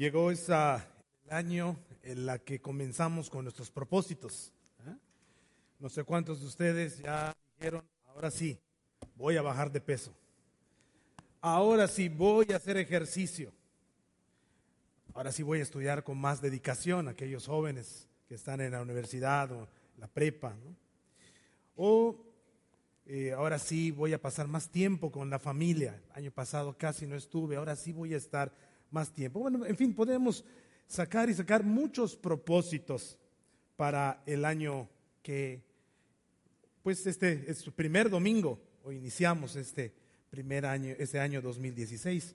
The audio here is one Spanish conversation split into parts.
Llegó esa, el año en la que comenzamos con nuestros propósitos. ¿eh? No sé cuántos de ustedes ya dijeron, ahora sí, voy a bajar de peso. Ahora sí, voy a hacer ejercicio. Ahora sí voy a estudiar con más dedicación aquellos jóvenes que están en la universidad o la prepa. ¿no? O eh, ahora sí voy a pasar más tiempo con la familia. El año pasado casi no estuve, ahora sí voy a estar más tiempo. Bueno, en fin, podemos sacar y sacar muchos propósitos para el año que, pues este es su primer domingo, o iniciamos este primer año, este año 2016.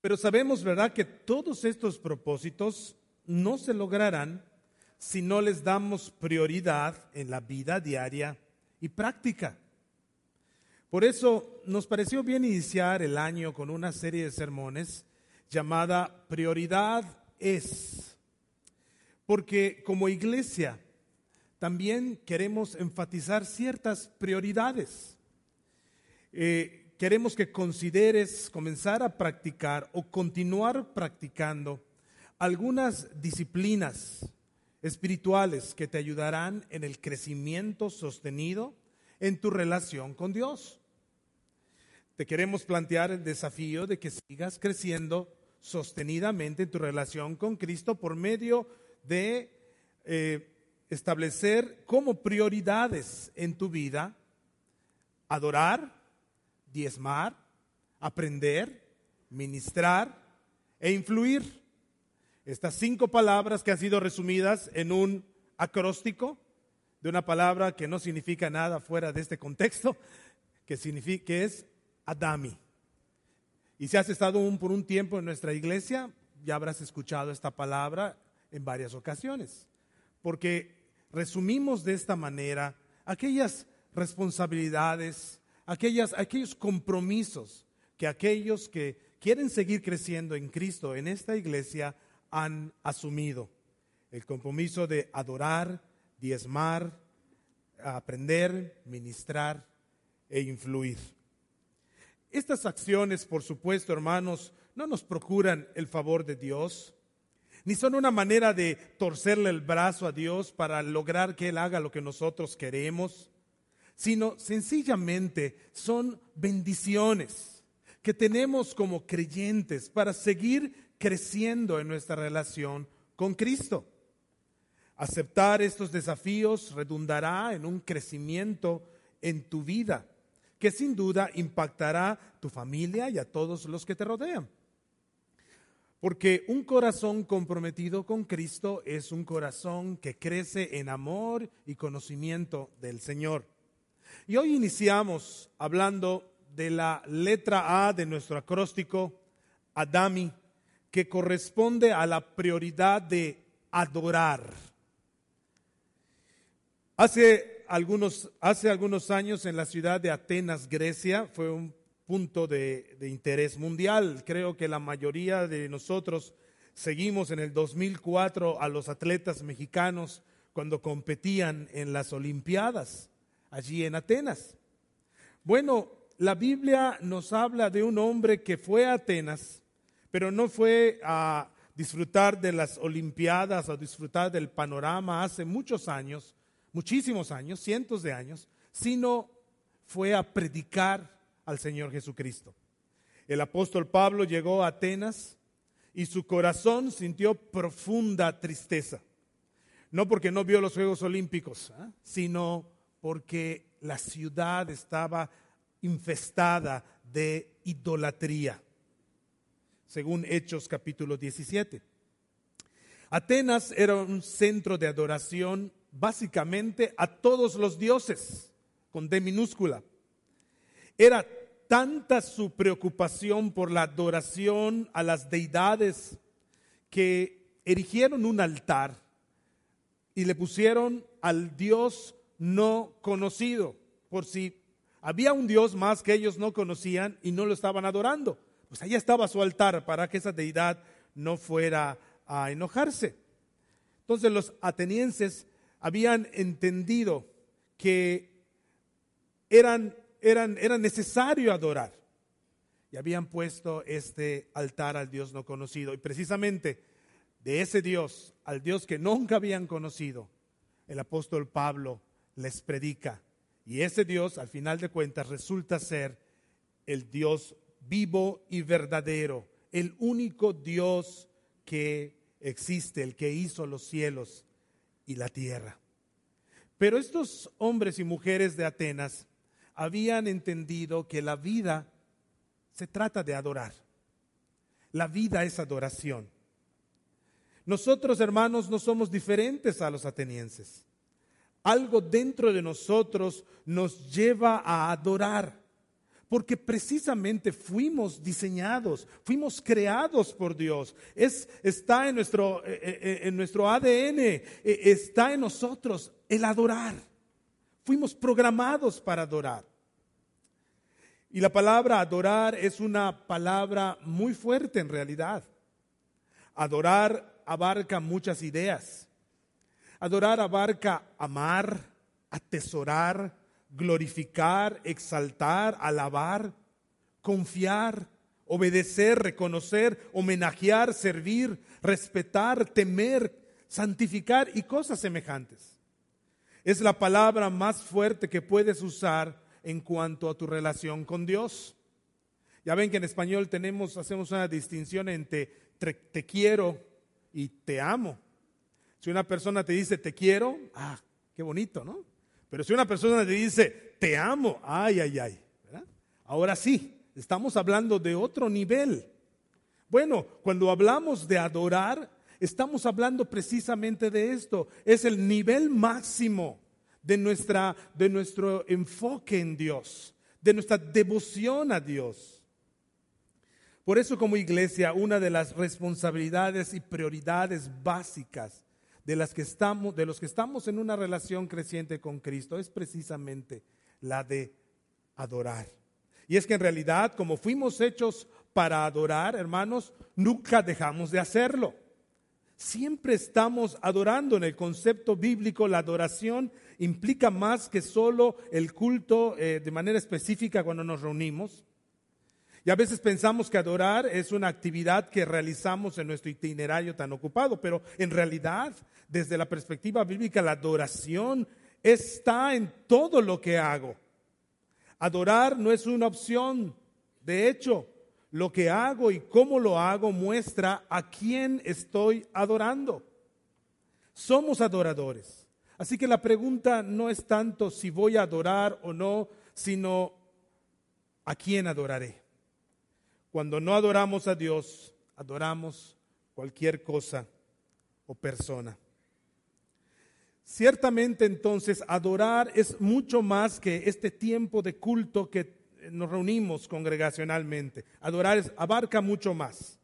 Pero sabemos, ¿verdad?, que todos estos propósitos no se lograrán si no les damos prioridad en la vida diaria y práctica. Por eso nos pareció bien iniciar el año con una serie de sermones llamada Prioridad es. Porque como iglesia también queremos enfatizar ciertas prioridades. Eh, queremos que consideres comenzar a practicar o continuar practicando algunas disciplinas espirituales que te ayudarán en el crecimiento sostenido en tu relación con Dios. Te queremos plantear el desafío de que sigas creciendo sostenidamente en tu relación con Cristo por medio de eh, establecer como prioridades en tu vida adorar, diezmar, aprender, ministrar e influir. Estas cinco palabras que han sido resumidas en un acróstico de una palabra que no significa nada fuera de este contexto, que, significa, que es Adami. Y si has estado por un tiempo en nuestra iglesia, ya habrás escuchado esta palabra en varias ocasiones. Porque resumimos de esta manera aquellas responsabilidades, aquellos compromisos que aquellos que quieren seguir creciendo en Cristo en esta iglesia han asumido. El compromiso de adorar, diezmar, aprender, ministrar e influir. Estas acciones, por supuesto, hermanos, no nos procuran el favor de Dios, ni son una manera de torcerle el brazo a Dios para lograr que Él haga lo que nosotros queremos, sino sencillamente son bendiciones que tenemos como creyentes para seguir creciendo en nuestra relación con Cristo. Aceptar estos desafíos redundará en un crecimiento en tu vida que sin duda impactará tu familia y a todos los que te rodean. Porque un corazón comprometido con Cristo es un corazón que crece en amor y conocimiento del Señor. Y hoy iniciamos hablando de la letra A de nuestro acróstico, Adami, que corresponde a la prioridad de adorar. Hace algunos, hace algunos años en la ciudad de Atenas, Grecia, fue un punto de, de interés mundial. Creo que la mayoría de nosotros seguimos en el 2004 a los atletas mexicanos cuando competían en las Olimpiadas, allí en Atenas. Bueno, la Biblia nos habla de un hombre que fue a Atenas, pero no fue a disfrutar de las Olimpiadas o disfrutar del panorama hace muchos años, muchísimos años, cientos de años, sino fue a predicar al Señor Jesucristo. El apóstol Pablo llegó a Atenas y su corazón sintió profunda tristeza. No porque no vio los Juegos Olímpicos, ¿eh? sino porque la ciudad estaba infestada de idolatría, según Hechos capítulo 17. Atenas era un centro de adoración básicamente a todos los dioses, con D minúscula. Era tanta su preocupación por la adoración a las deidades que erigieron un altar y le pusieron al Dios no conocido, por si había un Dios más que ellos no conocían y no lo estaban adorando. Pues allá estaba su altar para que esa deidad no fuera a enojarse. Entonces los atenienses habían entendido que eran, eran, era necesario adorar, y habían puesto este altar al Dios no conocido. Y precisamente de ese Dios, al Dios que nunca habían conocido, el apóstol Pablo les predica. Y ese Dios, al final de cuentas, resulta ser el Dios vivo y verdadero, el único Dios que existe, el que hizo los cielos y la tierra. Pero estos hombres y mujeres de Atenas habían entendido que la vida se trata de adorar. La vida es adoración. Nosotros, hermanos, no somos diferentes a los atenienses. Algo dentro de nosotros nos lleva a adorar, porque precisamente fuimos diseñados, fuimos creados por Dios. Es, está en nuestro, eh, eh, eh, en nuestro ADN, está en nosotros el adorar. Fuimos programados para adorar. Y la palabra adorar es una palabra muy fuerte en realidad. Adorar abarca muchas ideas. Adorar abarca amar, atesorar, glorificar, exaltar, alabar, confiar, obedecer, reconocer, homenajear, servir, respetar, temer, santificar y cosas semejantes. Es la palabra más fuerte que puedes usar en cuanto a tu relación con Dios. Ya ven que en español tenemos, hacemos una distinción entre te quiero y te amo. Si una persona te dice te quiero, ah, qué bonito, ¿no? Pero si una persona te dice te amo, ay, ay, ay. Ahora sí, estamos hablando de otro nivel. Bueno, cuando hablamos de adorar, estamos hablando precisamente de esto. Es el nivel máximo de, nuestra, de nuestro enfoque en Dios, de nuestra devoción a Dios. Por eso como iglesia, una de las responsabilidades y prioridades básicas de, las que estamos, de los que estamos en una relación creciente con Cristo es precisamente la de adorar. Y es que en realidad, como fuimos hechos para adorar, hermanos, nunca dejamos de hacerlo. Siempre estamos adorando en el concepto bíblico. La adoración implica más que solo el culto eh, de manera específica cuando nos reunimos. Y a veces pensamos que adorar es una actividad que realizamos en nuestro itinerario tan ocupado, pero en realidad, desde la perspectiva bíblica, la adoración está en todo lo que hago. Adorar no es una opción. De hecho, lo que hago y cómo lo hago muestra a quién estoy adorando. Somos adoradores. Así que la pregunta no es tanto si voy a adorar o no, sino a quién adoraré. Cuando no adoramos a Dios, adoramos cualquier cosa o persona. Ciertamente entonces adorar es mucho más que este tiempo de culto que nos reunimos congregacionalmente. Adorar abarca mucho más.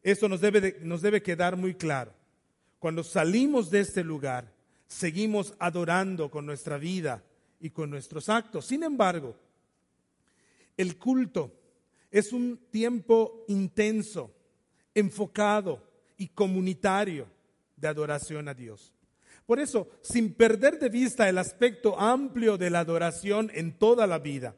Esto nos debe, nos debe quedar muy claro. Cuando salimos de este lugar, seguimos adorando con nuestra vida y con nuestros actos. Sin embargo, el culto es un tiempo intenso, enfocado y comunitario de adoración a Dios. Por eso, sin perder de vista el aspecto amplio de la adoración en toda la vida,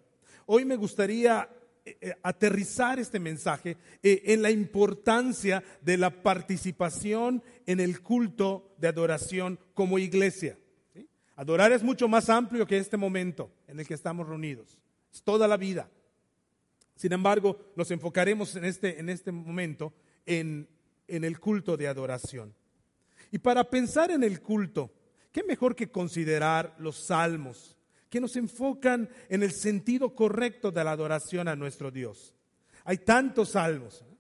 hoy me gustaría eh, eh, aterrizar este mensaje eh, en la importancia de la participación en el culto de adoración como iglesia. Adorar es mucho más amplio que este momento en el que estamos reunidos. Es toda la vida. Sin embargo, nos enfocaremos en este, en este momento en, en el culto de adoración. Y para pensar en el culto, ¿qué mejor que considerar los salmos, que nos enfocan en el sentido correcto de la adoración a nuestro Dios? Hay tantos salmos, ¿eh?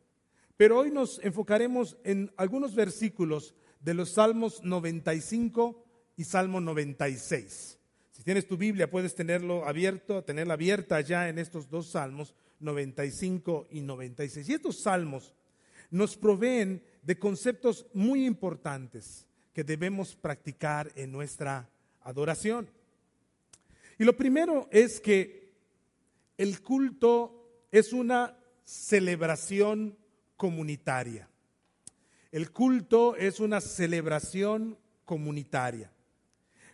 pero hoy nos enfocaremos en algunos versículos de los salmos 95 y Salmo 96. Si tienes tu Biblia, puedes tenerlo abierto, tenerla abierta ya en estos dos salmos 95 y 96. Y estos salmos nos proveen de conceptos muy importantes que debemos practicar en nuestra adoración. Y lo primero es que el culto es una celebración comunitaria. El culto es una celebración comunitaria.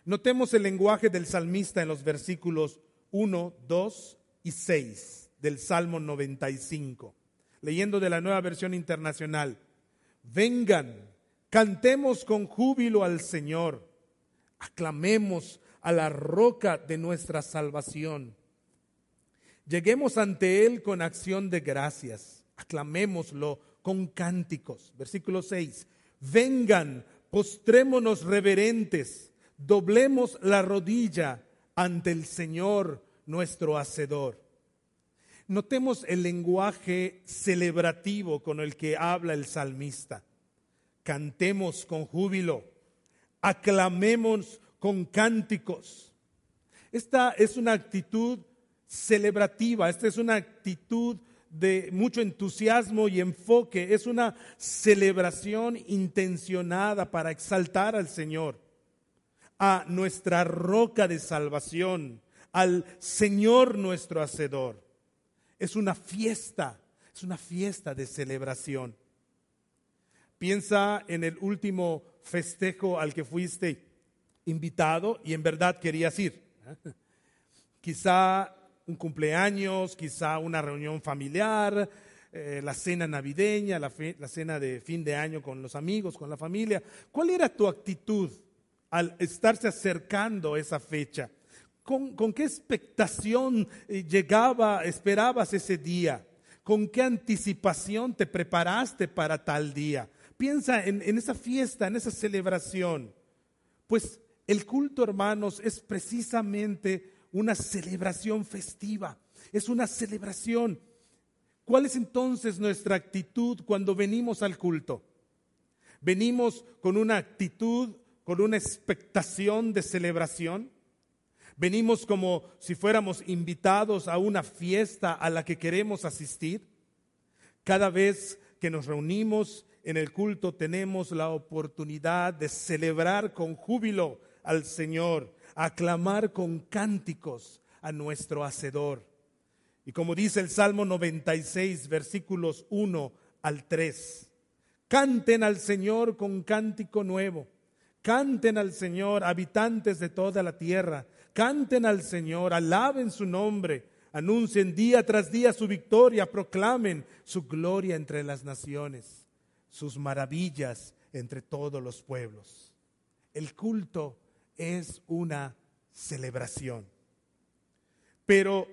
Notemos el lenguaje del salmista en los versículos 1, 2 y 6 del Salmo 95, leyendo de la nueva versión internacional. Vengan, cantemos con júbilo al Señor, aclamemos a la roca de nuestra salvación. Lleguemos ante Él con acción de gracias, aclamémoslo con cánticos. Versículo 6. Vengan, postrémonos reverentes, doblemos la rodilla ante el Señor nuestro Hacedor. Notemos el lenguaje celebrativo con el que habla el salmista. Cantemos con júbilo, aclamemos con cánticos. Esta es una actitud celebrativa, esta es una actitud de mucho entusiasmo y enfoque, es una celebración intencionada para exaltar al Señor, a nuestra roca de salvación, al Señor nuestro Hacedor. Es una fiesta, es una fiesta de celebración. Piensa en el último festejo al que fuiste invitado y en verdad querías ir. Quizá un cumpleaños, quizá una reunión familiar, eh, la cena navideña, la, la, cena de fin de año con los amigos, con la familia. ¿Cuál era tu actitud al estarse acercando esa fecha? ¿Con, con qué expectación eh, llegaba, esperabas ese día? ¿Con qué anticipación te preparaste para tal día? Piensa en, en esa fiesta, en esa celebración. Pues el culto, hermanos, es precisamente una celebración festiva, es una celebración. ¿Cuál es entonces nuestra actitud cuando venimos al culto? ¿Venimos con una actitud, con una expectación de celebración? ¿Venimos como si fuéramos invitados a una fiesta a la que queremos asistir? Cada vez que nos reunimos en el culto tenemos la oportunidad de celebrar con júbilo al Señor, aclamar con cánticos a nuestro Hacedor. Y como dice el Salmo 96, versículos 1 al 3, canten al Señor con cántico nuevo, canten al Señor, habitantes de toda la tierra, canten al Señor, alaben su nombre, anuncien día tras día su victoria, proclamen su gloria entre las naciones, sus maravillas entre todos los pueblos. El culto es una celebración. Pero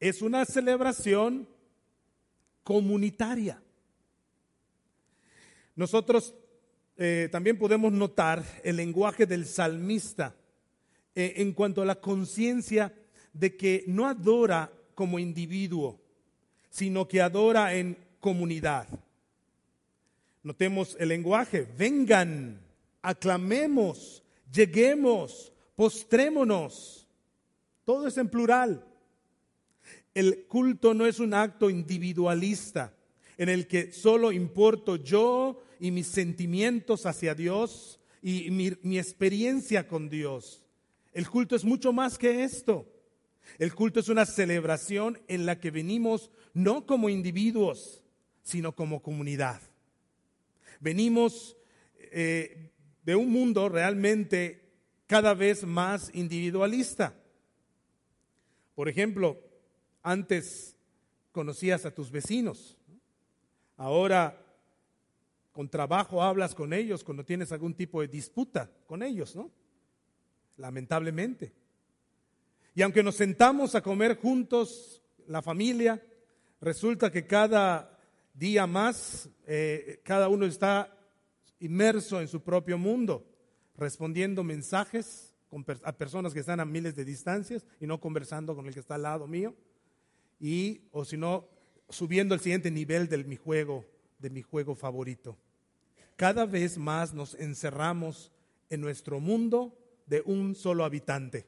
es una celebración comunitaria. Nosotros eh, también podemos notar el lenguaje del salmista eh, en cuanto a la conciencia de que no adora como individuo, sino que adora en comunidad. Notemos el lenguaje, vengan, aclamemos, lleguemos, postrémonos. Todo es en plural. El culto no es un acto individualista en el que solo importo yo y mis sentimientos hacia Dios y mi, experiencia con Dios. El culto es mucho más que esto. El culto es una celebración en la que venimos no como individuos, sino como comunidad. Venimos eh, de un mundo realmente cada vez más individualista. Por ejemplo, antes conocías a tus vecinos, ahora con trabajo hablas con ellos cuando tienes algún tipo de disputa con ellos, ¿no? Lamentablemente. Y aunque nos sentamos a comer juntos, la familia, resulta que cada día más eh, cada uno está inmerso en su propio mundo, respondiendo mensajes a personas que están a miles de distancias y no conversando con el que está al lado mío, y o si no, subiendo al siguiente nivel de mi juego, de mi juego favorito. Cada vez más nos encerramos en nuestro mundo de un solo habitante.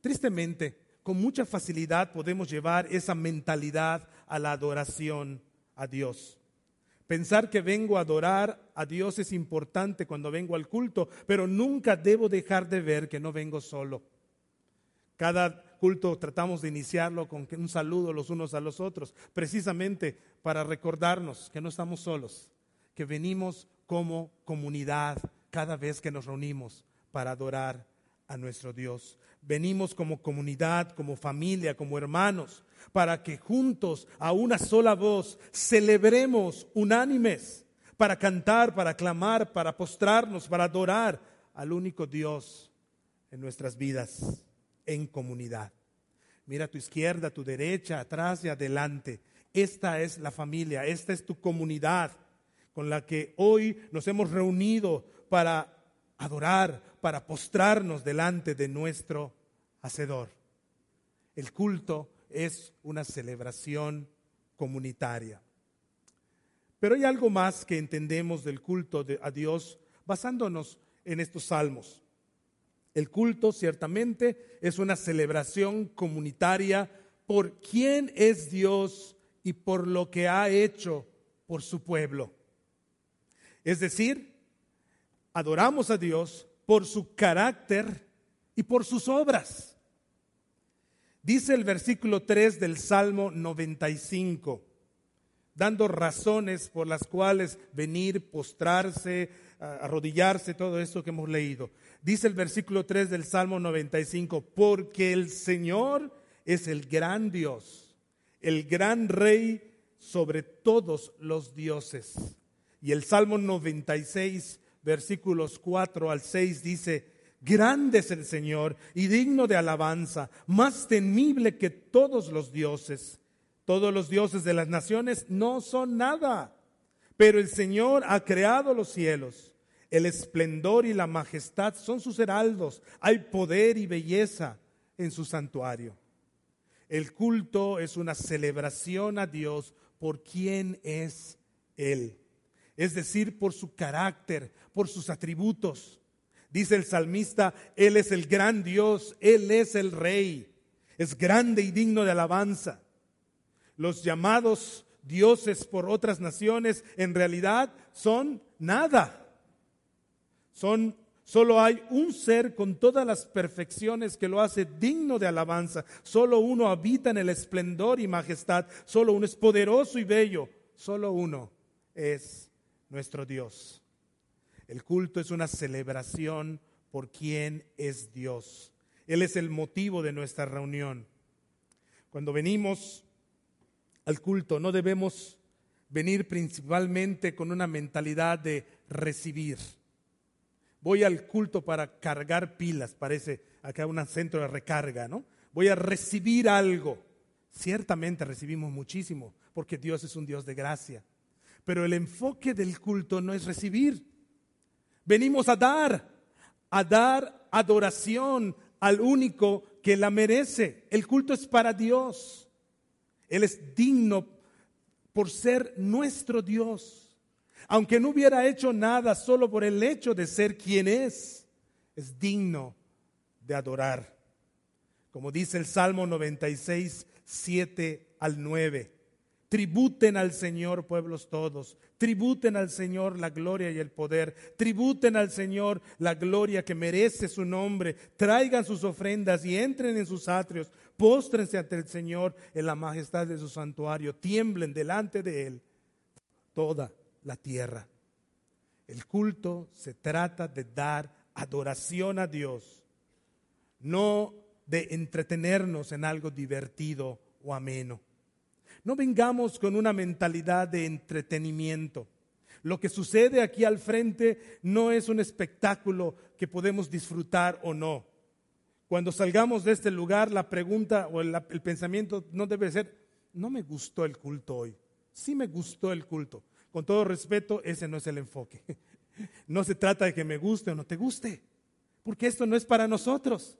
Tristemente, con mucha facilidad podemos llevar esa mentalidad a la adoración a Dios. Pensar que vengo a adorar a Dios es importante cuando vengo al culto, pero nunca debo dejar de ver que no vengo solo. Cada culto tratamos de iniciarlo con un saludo los unos a los otros, precisamente para recordarnos que no estamos solos, que venimos como comunidad cada vez que nos reunimos para adorar a nuestro Dios. Venimos como comunidad, como familia, como hermanos, para que juntos, a una sola voz, celebremos unánimes, para cantar, para clamar, para postrarnos, para adorar al único Dios en nuestras vidas, en comunidad. Mira a tu izquierda, a tu derecha, atrás y adelante. Esta es la familia, esta es tu comunidad con la que hoy nos hemos reunido para adorar, para postrarnos delante de nuestro Hacedor. El culto es una celebración comunitaria. Pero hay algo más que entendemos del culto a Dios basándonos en estos salmos. El culto ciertamente es una celebración comunitaria por quién es Dios y por lo que ha hecho por su pueblo. Es decir, adoramos a Dios por su carácter y por sus obras. Dice el versículo 3 del Salmo 95, dando razones por las cuales venir, postrarse, arrodillarse, todo esto que hemos leído. Dice el versículo 3 del Salmo 95, porque el Señor es el gran Dios, el gran Rey sobre todos los dioses. Y el Salmo 96, versículos 4 al 6 dice, grande es el Señor y digno de alabanza, más temible que todos los dioses. Todos los dioses de las naciones no son nada, pero el Señor ha creado los cielos el esplendor y la majestad son sus heraldos. Hay poder y belleza en su santuario. El culto es una celebración a Dios por quien es Él. Es decir, por su carácter, por sus atributos. Dice el salmista, Él es el gran Dios, Él es el Rey. Es grande y digno de alabanza. Los llamados dioses por otras naciones en realidad son nada son, solo hay un ser con todas las perfecciones que lo hace digno de alabanza. Solo uno habita en el esplendor y majestad. Solo uno es poderoso y bello. Solo uno es nuestro Dios. El culto es una celebración por quien es Dios. Él es el motivo de nuestra reunión. Cuando venimos al culto no debemos venir principalmente con una mentalidad de recibir voy al culto para cargar pilas, parece acá un centro de recarga, ¿no? Voy a recibir algo. Ciertamente recibimos muchísimo, porque Dios es un Dios de gracia. Pero el enfoque del culto no es recibir. Venimos a dar, a dar adoración al único que la merece. El culto es para Dios. Él es digno por ser nuestro Dios aunque no hubiera hecho nada solo por el hecho de ser quien es, es digno de adorar. Como dice el Salmo 96, 7 al 9. Tributen al Señor pueblos todos, tributen al Señor la gloria y el poder, tributen al Señor la gloria que merece su nombre, traigan sus ofrendas y entren en sus atrios, póstrense ante el Señor en la majestad de su santuario, tiemblen delante de Él toda la tierra. El culto se trata de dar adoración a Dios, no de entretenernos en algo divertido o ameno. No vengamos con una mentalidad de entretenimiento. Lo que sucede aquí al frente no es un espectáculo que podemos disfrutar o no. Cuando salgamos de este lugar, la pregunta o el, pensamiento no debe ser, no me gustó el culto hoy. Sí me gustó el culto. Con todo respeto, ese no es el enfoque. No se trata de que me guste o no te guste, porque esto no es para nosotros.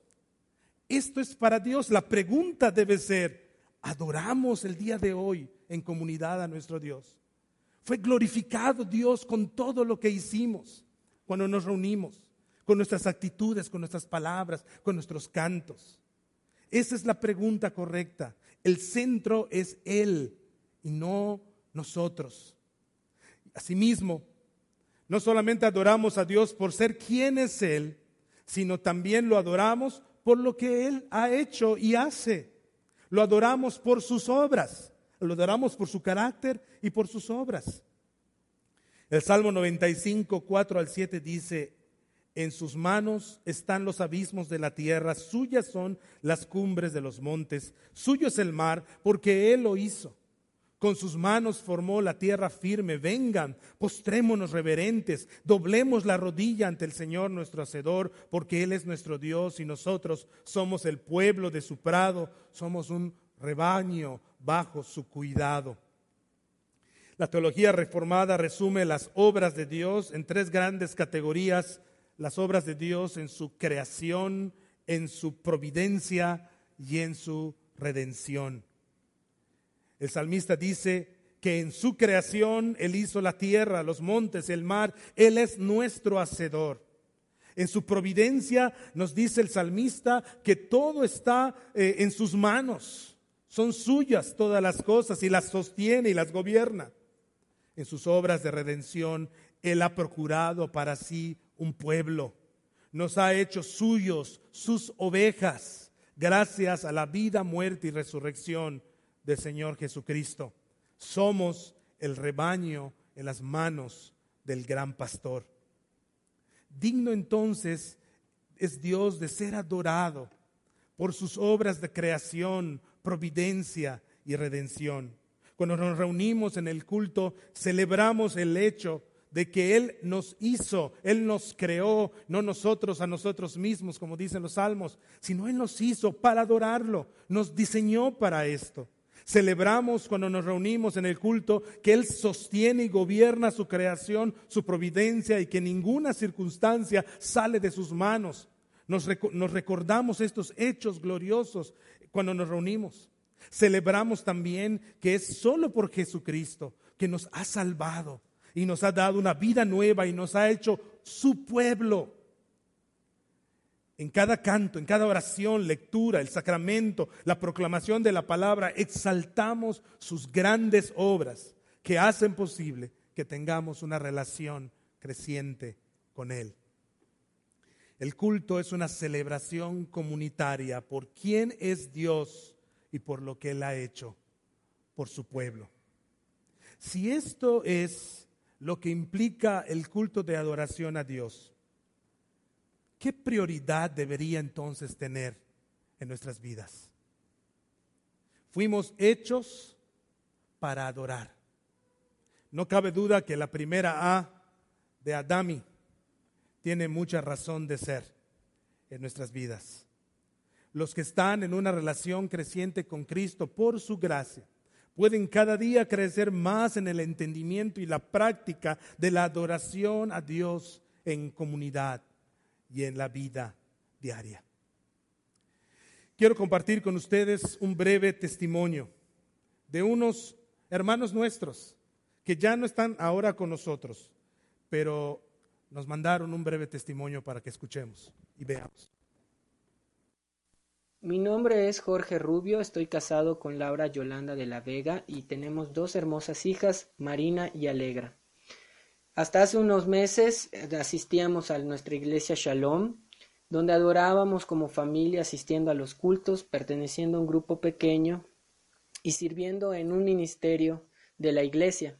Esto es para Dios. La pregunta debe ser, ¿adoramos el día de hoy en comunidad a nuestro Dios? Fue glorificado Dios con todo lo que hicimos cuando nos reunimos, con nuestras actitudes, con nuestras palabras, con nuestros cantos. Esa es la pregunta correcta. El centro es Él y no nosotros. Asimismo, no solamente adoramos a Dios por ser quien es Él, sino también lo adoramos por lo que Él ha hecho y hace. Lo adoramos por sus obras, lo adoramos por su carácter y por sus obras. El Salmo 95, 4 al 7 dice, En sus manos están los abismos de la tierra, suyas son las cumbres de los montes, suyo es el mar, porque Él lo hizo. Con sus manos formó la tierra firme. Vengan, postrémonos reverentes, doblemos la rodilla ante el Señor nuestro Hacedor, porque Él es nuestro Dios y nosotros somos el pueblo de su prado, somos un rebaño bajo su cuidado. La teología reformada resume las obras de Dios en tres grandes categorías las obras de Dios en su creación, en su providencia y en su redención. El salmista dice que en su creación Él hizo la tierra, los montes, el mar, Él es nuestro hacedor. En su providencia nos dice el salmista que todo está eh, en sus manos, son suyas todas las cosas y las sostiene y las gobierna. En sus obras de redención Él ha procurado para sí un pueblo. Nos ha hecho suyos, sus ovejas, gracias a la vida, muerte y resurrección del Señor Jesucristo. Somos el rebaño en las manos del gran pastor. Digno entonces es Dios de ser adorado por sus obras de creación, providencia y redención. Cuando nos reunimos en el culto, celebramos el hecho de que Él nos hizo, Él nos creó, no nosotros a nosotros mismos, como dicen los salmos, sino Él nos hizo para adorarlo, nos diseñó para esto. Celebramos cuando nos reunimos en el culto que Él sostiene y gobierna su creación, su providencia y que ninguna circunstancia sale de sus manos. Nos, recordamos estos hechos gloriosos cuando nos reunimos. Celebramos también que es solo por Jesucristo que nos ha salvado y nos ha dado una vida nueva y nos ha hecho su pueblo. En cada canto, en cada oración, lectura, el sacramento, la proclamación de la palabra, exaltamos sus grandes obras que hacen posible que tengamos una relación creciente con Él. El culto es una celebración comunitaria por quién es Dios y por lo que Él ha hecho por su pueblo. Si esto es lo que implica el culto de adoración a Dios, ¿qué prioridad debería entonces tener en nuestras vidas? Fuimos hechos para adorar. No cabe duda que la primera A de Adami tiene mucha razón de ser en nuestras vidas. Los que están en una relación creciente con Cristo por su gracia pueden cada día crecer más en el entendimiento y la práctica de la adoración a Dios en comunidad y en la vida diaria. Quiero compartir con ustedes un breve testimonio de unos hermanos nuestros que ya no están ahora con nosotros, pero nos mandaron un breve testimonio para que escuchemos y veamos. Mi nombre es Jorge Rubio, estoy casado con Laura Yolanda de la Vega y tenemos dos hermosas hijas, Marina y Alegra. Hasta hace unos meses eh, asistíamos a nuestra iglesia Shalom, donde adorábamos como familia asistiendo a los cultos, perteneciendo a un grupo pequeño y sirviendo en un ministerio de la iglesia.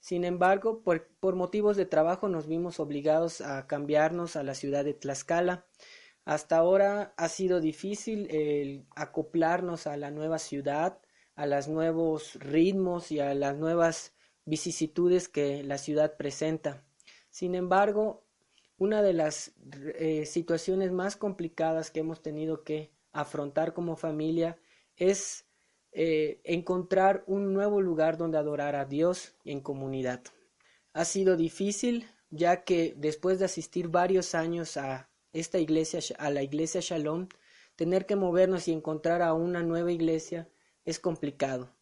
Sin embargo, por, por motivos de trabajo nos vimos obligados a cambiarnos a la ciudad de Tlaxcala, hasta ahora ha sido difícil el acoplarnos a la nueva ciudad, a los nuevos ritmos y a las nuevas vicisitudes que la ciudad presenta. Sin embargo, una de las eh, situaciones más complicadas que hemos tenido que afrontar como familia es eh, encontrar un nuevo lugar donde adorar a Dios en comunidad. Ha sido difícil ya que después de asistir varios años a esta iglesia, a la iglesia Shalom, tener que movernos y encontrar a una nueva iglesia es complicado.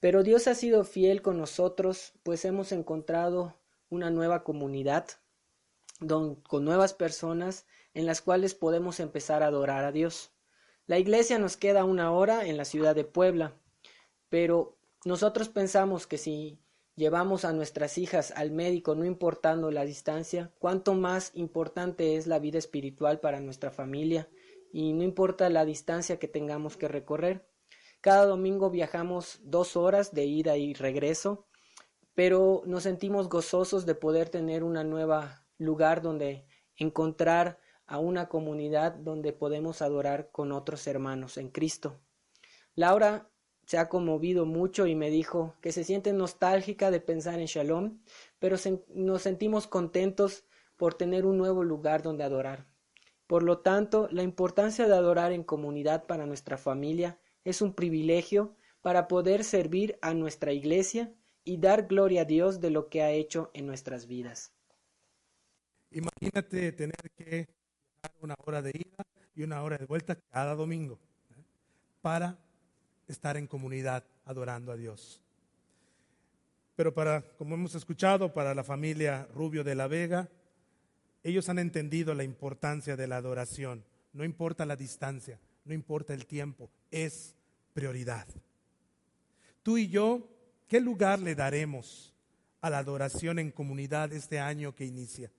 Pero Dios ha sido fiel con nosotros, pues hemos encontrado una nueva comunidad con nuevas personas en las cuales podemos empezar a adorar a Dios. La iglesia nos queda una hora en la ciudad de Puebla, pero nosotros pensamos que si llevamos a nuestras hijas al médico no importando la distancia, cuánto más importante es la vida espiritual para nuestra familia y no importa la distancia que tengamos que recorrer. Cada domingo viajamos dos horas de ida y regreso, pero nos sentimos gozosos de poder tener una nueva lugar donde encontrar a una comunidad donde podemos adorar con otros hermanos en Cristo. Laura se ha conmovido mucho y me dijo que se siente nostálgica de pensar en Shalom, pero nos sentimos contentos por tener un nuevo lugar donde adorar. Por lo tanto, la importancia de adorar en comunidad para nuestra familia es un privilegio para poder servir a nuestra iglesia y dar gloria a Dios de lo que ha hecho en nuestras vidas. Imagínate tener que una hora de ida y una hora de vuelta cada domingo ¿eh? para estar en comunidad adorando a Dios. Pero para, como hemos escuchado, para la familia Rubio de la Vega, ellos han entendido la importancia de la adoración. No importa la distancia, no importa el tiempo, es prioridad. Tú y yo, ¿qué lugar le daremos a la adoración en comunidad este año que inicia?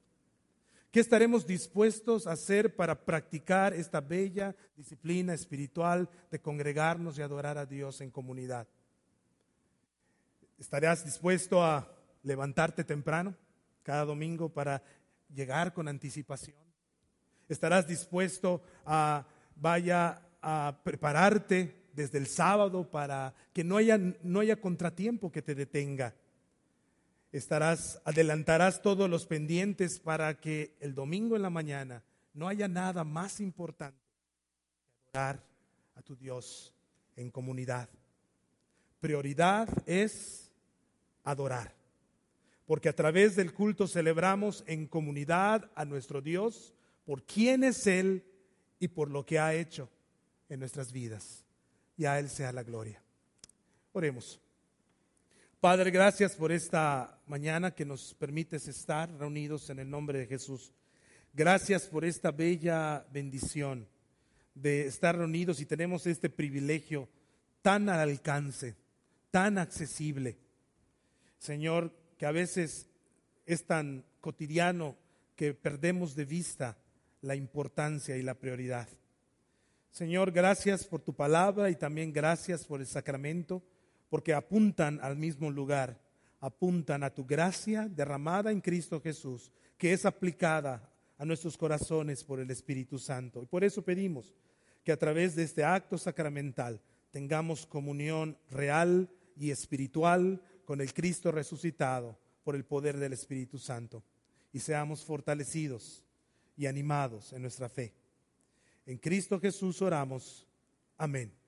¿Qué estaremos dispuestos a hacer para practicar esta bella disciplina espiritual de congregarnos y adorar a Dios en comunidad? ¿Estarás dispuesto a levantarte temprano cada domingo para llegar con anticipación? ¿Estarás dispuesto a vaya a prepararte desde el sábado para que no haya, no haya contratiempo que te detenga? estarás, adelantarás todos los pendientes para que el domingo en la mañana no haya nada más importante que adorar a tu Dios en comunidad. Prioridad es adorar, porque a través del culto celebramos en comunidad a nuestro Dios por quién es Él y por lo que ha hecho en nuestras vidas. Y a Él sea la gloria. Oremos. Padre, gracias por esta mañana que nos permites estar reunidos en el nombre de Jesús. Gracias por esta bella bendición de estar reunidos y tenemos este privilegio tan al alcance, tan accesible. Señor, que a veces es tan cotidiano que perdemos de vista la importancia y la prioridad. Señor, gracias por tu palabra y también gracias por el sacramento porque apuntan al mismo lugar, apuntan a tu gracia derramada en Cristo Jesús, que es aplicada a nuestros corazones por el Espíritu Santo. Y por eso pedimos que a través de este acto sacramental tengamos comunión real y espiritual con el Cristo resucitado por el poder del Espíritu Santo y seamos fortalecidos y animados en nuestra fe. En Cristo Jesús oramos. Amén.